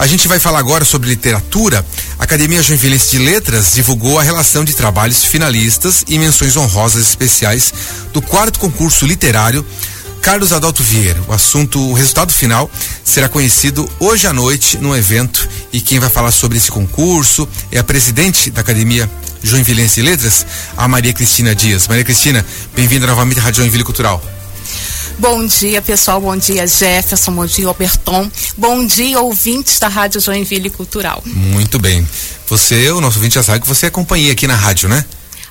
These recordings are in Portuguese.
A gente vai falar agora sobre literatura. A Academia Joinvilense de Letras divulgou a relação de trabalhos finalistas e menções honrosas especiais do quarto concurso literário Carlos Adalto Vieira. O assunto, o resultado final será conhecido hoje à noite no evento e quem vai falar sobre esse concurso é a presidente da Academia Joinvilense de Letras, a Maria Cristina Dias. Maria Cristina, bem-vinda novamente à Rádio Joinville Cultural. Bom dia, pessoal. Bom dia, Jefferson. Bom dia, Alberton. Bom dia, ouvintes da Rádio Joinville Cultural. Muito bem. Você, o nosso ouvinte já sabe que você acompanha aqui na rádio, né?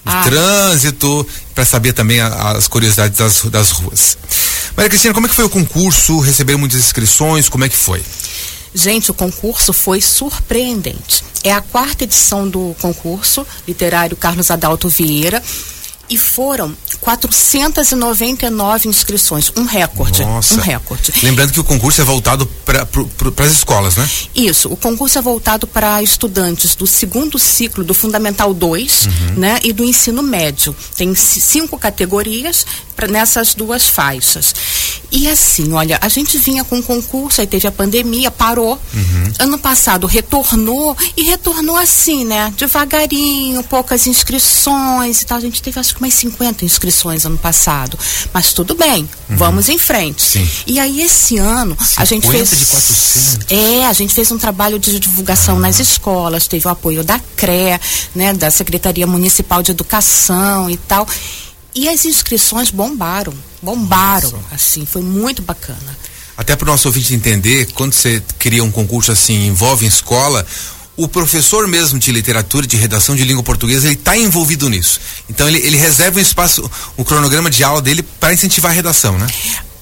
O ah. trânsito, para saber também a, as curiosidades das, das ruas. Maria Cristina, como é que foi o concurso? Receberam muitas inscrições? Como é que foi? Gente, o concurso foi surpreendente. É a quarta edição do concurso literário Carlos Adalto Vieira e foram 499 inscrições, um recorde, Nossa. um recorde. Lembrando que o concurso é voltado para as escolas, né? Isso, o concurso é voltado para estudantes do segundo ciclo do Fundamental 2, uhum. né, e do ensino médio. Tem cinco categorias pra, nessas duas faixas. E assim, olha, a gente vinha com concurso, aí teve a pandemia, parou. Uhum. Ano passado retornou e retornou assim, né? Devagarinho, poucas inscrições e tal. A gente teve acho que umas 50 inscrições ano passado. Mas tudo bem, uhum. vamos em frente. Sim. E aí esse ano a gente fez. De 400. É, a gente fez um trabalho de divulgação ah. nas escolas, teve o apoio da CRE, né, da Secretaria Municipal de Educação e tal. E as inscrições bombaram, bombaram, Nossa. assim, foi muito bacana. Até para o nosso ouvinte entender, quando você cria um concurso assim, envolve escola, o professor mesmo de literatura, de redação de língua portuguesa, ele está envolvido nisso. Então ele, ele reserva um espaço, um cronograma de aula dele para incentivar a redação, né?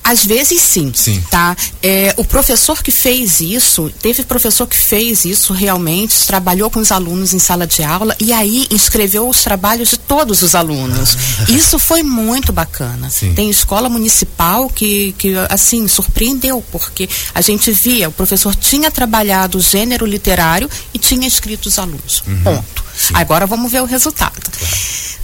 Às vezes sim, sim. tá? É, o professor que fez isso, teve professor que fez isso realmente, trabalhou com os alunos em sala de aula e aí inscreveu os trabalhos de todos os alunos. Ah. Isso foi muito bacana. Sim. Tem escola municipal que, que, assim, surpreendeu, porque a gente via, o professor tinha trabalhado o gênero literário e tinha escrito os alunos. Uhum. Ponto. Sim. Agora vamos ver o resultado. Claro.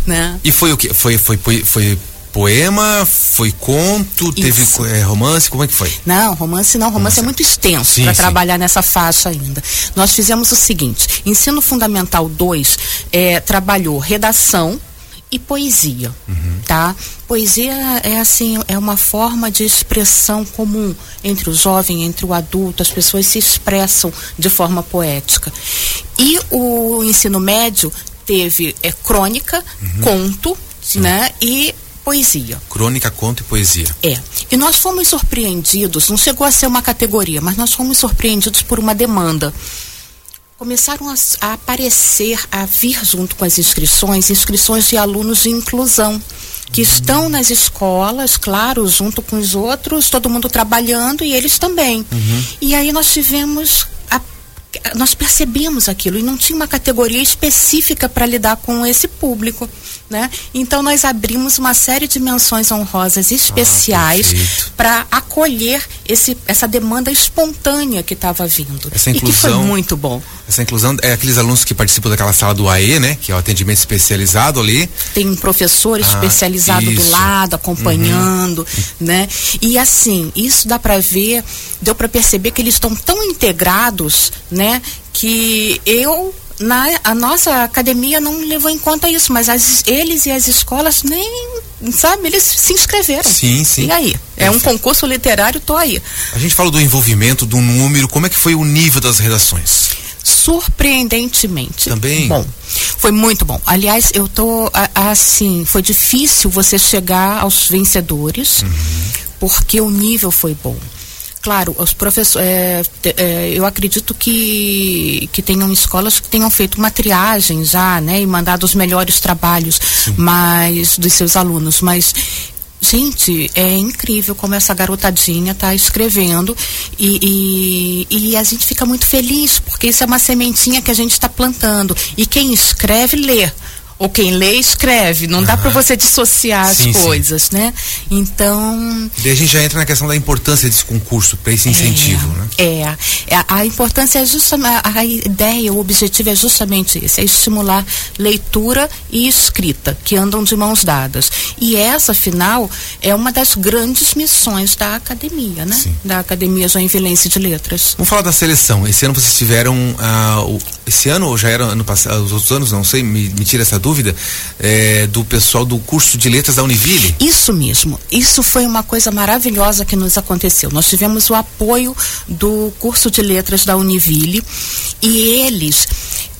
Né? E foi o que? Foi, foi, foi, foi poema, foi conto, Isso. teve é, romance, como é que foi? Não, romance não, romance, é romance. é muito extenso para trabalhar nessa faixa ainda. Nós fizemos o seguinte, ensino fundamental 2 é, trabalhou redação e poesia, uhum. tá? Poesia é assim, é uma forma de expressão comum entre o jovem, entre o adulto, as pessoas se expressam de forma poética. E o ensino médio teve é, crônica, uhum. conto, Sim. né? E poesia. Crônica, conto e poesia. É. E nós fomos surpreendidos, não chegou a ser uma categoria, mas nós fomos surpreendidos por uma demanda. Começaram a, a aparecer, a vir junto com as inscrições, inscrições de alunos de inclusão que uhum. estão nas escolas, claro, junto com os outros, todo mundo trabalhando e eles também. Uhum. E aí nós tivemos nós percebemos aquilo e não tinha uma categoria específica para lidar com esse público, né? Então nós abrimos uma série de menções honrosas especiais ah, para acolher esse, essa demanda espontânea que estava vindo essa inclusão, e que foi muito bom. Essa inclusão é aqueles alunos que participam daquela sala do AE, né? Que é o atendimento especializado ali. Tem um professor ah, especializado isso. do lado acompanhando, uhum. né? E assim isso dá para ver, deu para perceber que eles estão tão integrados, né? né? Que eu na a nossa academia não levou em conta isso, mas as, eles e as escolas nem, sabe, eles se inscreveram. Sim, sim. E aí? É um concurso literário, tô aí. A gente falou do envolvimento, do número, como é que foi o nível das redações? Surpreendentemente. Também? Bom. Foi muito bom. Aliás, eu tô assim, foi difícil você chegar aos vencedores, uhum. porque o nível foi bom. Claro, os professores, é, é, eu acredito que, que tenham escolas que tenham feito uma triagem já, né, e mandado os melhores trabalhos, mas dos seus alunos, mas gente, é incrível como essa garotadinha está escrevendo e, e, e, a gente fica muito feliz porque isso é uma sementinha que a gente está plantando. E quem escreve lê ou quem lê escreve, não uhum. dá para você dissociar sim, as coisas, sim. né? Então. Daí a gente já entra na questão da importância desse concurso, para esse incentivo, é, né? É, a, a importância é justamente, a ideia, o objetivo é justamente esse, é estimular leitura e escrita, que andam de mãos dadas. E essa, afinal, é uma das grandes missões da academia, né? Sim. Da Academia Joinvilense de Letras. Vamos falar da seleção. Esse ano vocês tiveram, uh, esse ano ou já era ano passado, os outros anos, não sei, me, me tira essa dúvida, é, do pessoal do curso de letras da Univille. Isso mesmo. Isso foi uma coisa maravilhosa que nos aconteceu. Nós tivemos o apoio do curso de letras da Univille e eles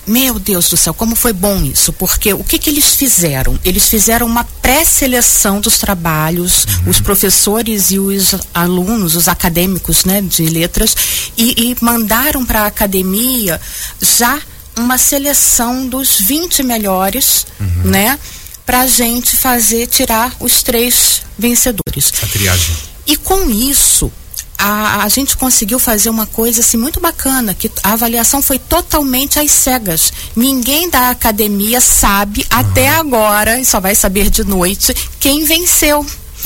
meu Deus do céu, como foi bom isso, porque o que, que eles fizeram? Eles fizeram uma pré-seleção dos trabalhos, uhum. os professores e os alunos, os acadêmicos né, de letras, e, e mandaram para a academia já uma seleção dos 20 melhores, uhum. né? Para a gente fazer, tirar os três vencedores. A triagem. E com isso, a, a, gente conseguiu fazer uma coisa assim muito bacana, que a avaliação foi totalmente às cegas. Ninguém da academia sabe uhum. até agora, e só vai saber de noite, quem venceu.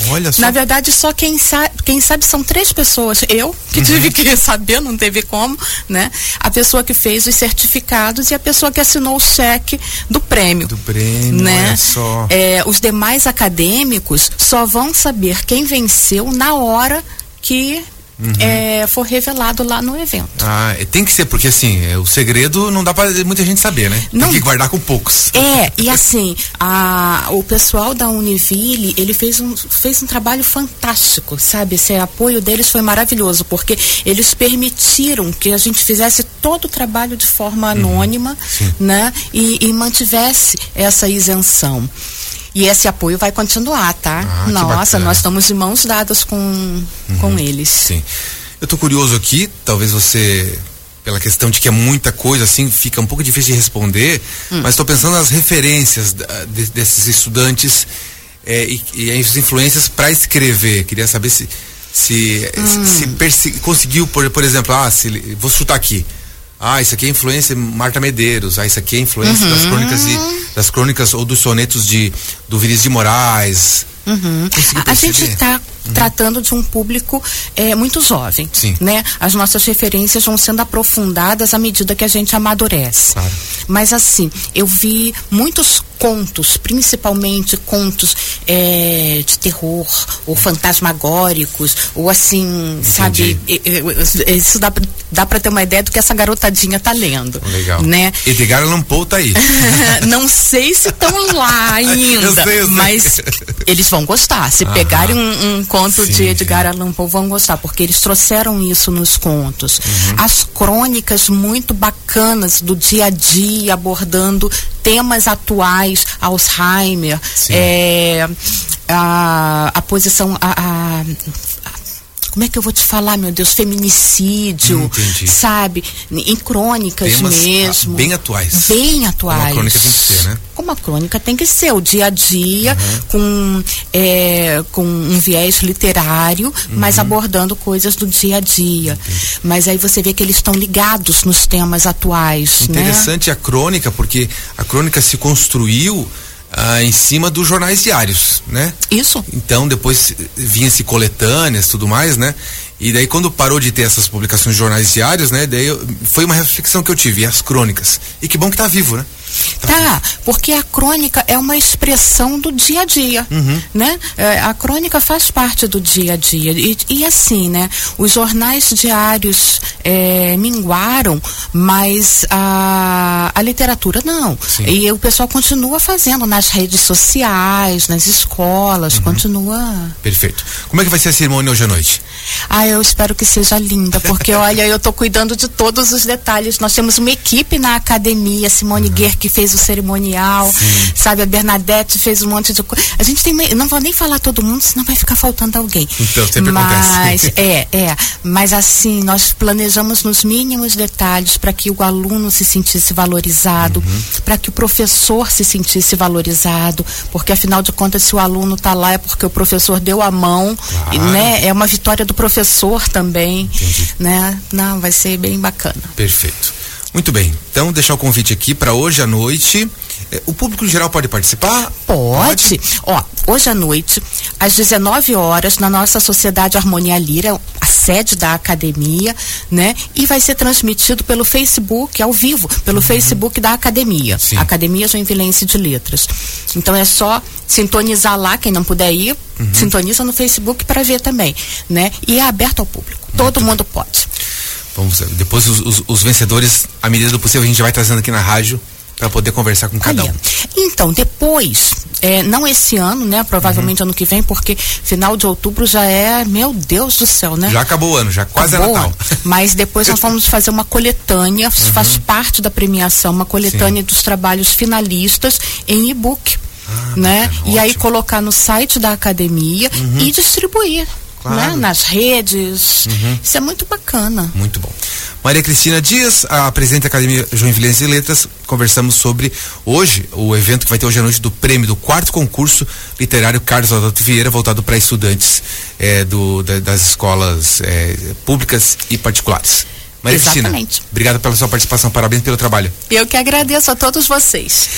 Olha só. Na verdade, só quem sabe, quem sabe são três pessoas. Eu, que uhum. tive que saber, não teve como, né? A pessoa que fez os certificados e a pessoa que assinou o cheque do prêmio. Do prêmio, né? olha só. É, os demais acadêmicos só vão saber quem venceu na hora que Uhum. É, for revelado lá no evento. Ah, tem que ser, porque assim, é, o segredo não dá para muita gente saber, né? Não, tem que guardar com poucos. É, e assim, a, o pessoal da Univille, ele fez um, fez um trabalho fantástico, sabe? Esse apoio deles foi maravilhoso, porque eles permitiram que a gente fizesse todo o trabalho de forma uhum. anônima, uhum. né? E, e mantivesse essa isenção. E esse apoio vai continuar, tá? Ah, Nossa, nós estamos de mãos dadas com, uhum, com eles. Sim. Eu estou curioso aqui, talvez você pela questão de que é muita coisa, assim, fica um pouco difícil de responder, hum. mas estou pensando nas referências de, desses estudantes é, e, e, as influências para escrever. Queria saber se se, hum. se conseguiu, por, por exemplo, ah, se, vou chutar aqui. Ah, isso aqui é influência Marta Medeiros. Ah, isso aqui é influência uhum. das crônicas e das crônicas ou dos sonetos de do Vinícius de Moraes. Uhum. A, a gente está uhum. tratando de um público é, muito jovem, Sim. né? As nossas referências vão sendo aprofundadas à medida que a gente amadurece. Claro. Mas assim, eu vi muitos contos, principalmente contos é, de terror ou fantasmagóricos, ou assim, Entendi. sabe? Isso dá, dá para ter uma ideia do que essa garotadinha tá lendo. Legal. Né? Edgar Allan Poe tá aí. Não sei se estão lá ainda, eu sei, eu sei. mas eles vão gostar. Se Aham. pegarem um, um conto sim, de Edgar sim. Allan Poe, vão gostar, porque eles trouxeram isso nos contos. Uhum. As crônicas muito bacanas do dia a dia, abordando temas atuais, Alzheimer, é, a, a posição, a, a como é que eu vou te falar, meu Deus, feminicídio, hum, sabe? Em crônicas Temas mesmo. Bem atuais. Bem atuais. Como a crônica tem que ser, né? Como a crônica tem que ser, o dia a dia, uhum. com, é, com um viés literário, uhum. mas abordando coisas do dia a dia. Entendi. Mas aí você vê que eles estão ligados nos temas atuais. Né? Interessante né? a crônica, porque a crônica se construiu ah, em cima dos jornais diários, né? Isso. Então depois vinha-se coletâneas tudo mais, né? E daí quando parou de ter essas publicações de jornais diários, né? Daí eu, foi uma reflexão que eu tive, as crônicas. E que bom que tá vivo, né? Tá, tá porque a crônica é uma expressão do dia a dia, uhum. né? É, a crônica faz parte do dia a dia e, e assim, né? Os jornais diários é, minguaram, mas a, a literatura não. Sim. E o pessoal continua fazendo nas redes sociais, nas escolas, uhum. continua. Perfeito. Como é que vai ser a cerimônia hoje à noite? Ah, eu espero que seja linda, porque olha, eu estou cuidando de todos os detalhes. Nós temos uma equipe na academia, Simone uhum. Guer que fez o cerimonial, Sim. sabe? A Bernadette fez um monte de coisa. A gente tem, não vou nem falar todo mundo, senão vai ficar faltando alguém. Então, sempre mas, acontece. É, é. Mas assim, nós planejamos nos mínimos detalhes para que o aluno se sentisse valorizado, uhum. para que o professor se sentisse valorizado, porque afinal de contas, se o aluno está lá é porque o professor deu a mão, claro. né? É uma vitória do professor também, Entendi. né? Não, vai ser bem bacana. Perfeito. Muito bem, então deixar o convite aqui para hoje à noite. É, o público em geral pode participar? Pode. pode. Ó, hoje à noite, às 19 horas, na nossa Sociedade Harmonia Lira, a sede da academia, né? E vai ser transmitido pelo Facebook, ao vivo, pelo uhum. Facebook da academia. Sim. Academia Joinvilense de Letras. Então é só sintonizar lá, quem não puder ir, uhum. sintoniza no Facebook para ver também, né? E é aberto ao público. Muito Todo bem. mundo pode. Vamos, depois os, os, os, vencedores, à medida do possível, a gente vai trazendo aqui na rádio para poder conversar com cada um. Então, depois, é, não esse ano, né? Provavelmente uhum. ano que vem, porque final de outubro já é, meu Deus do céu, né? Já acabou o ano, já quase é acabou é Natal. Mas depois nós vamos fazer uma coletânea, uhum. faz parte da premiação, uma coletânea Sim. dos trabalhos finalistas em e-book. Ah, né? Bacana, e aí colocar no site da academia uhum. e distribuir claro. né? nas redes. Uhum. Isso é muito bacana. Muito bom. Maria Cristina Dias, a presidente da Academia Joinvilense de Letras, conversamos sobre hoje o evento que vai ter hoje à noite do prêmio do quarto concurso literário Carlos Adalto Vieira, voltado para estudantes é, do, da, das escolas é, públicas e particulares. Maria Exatamente. Cristina, obrigado pela sua participação, parabéns pelo trabalho. Eu que agradeço a todos vocês.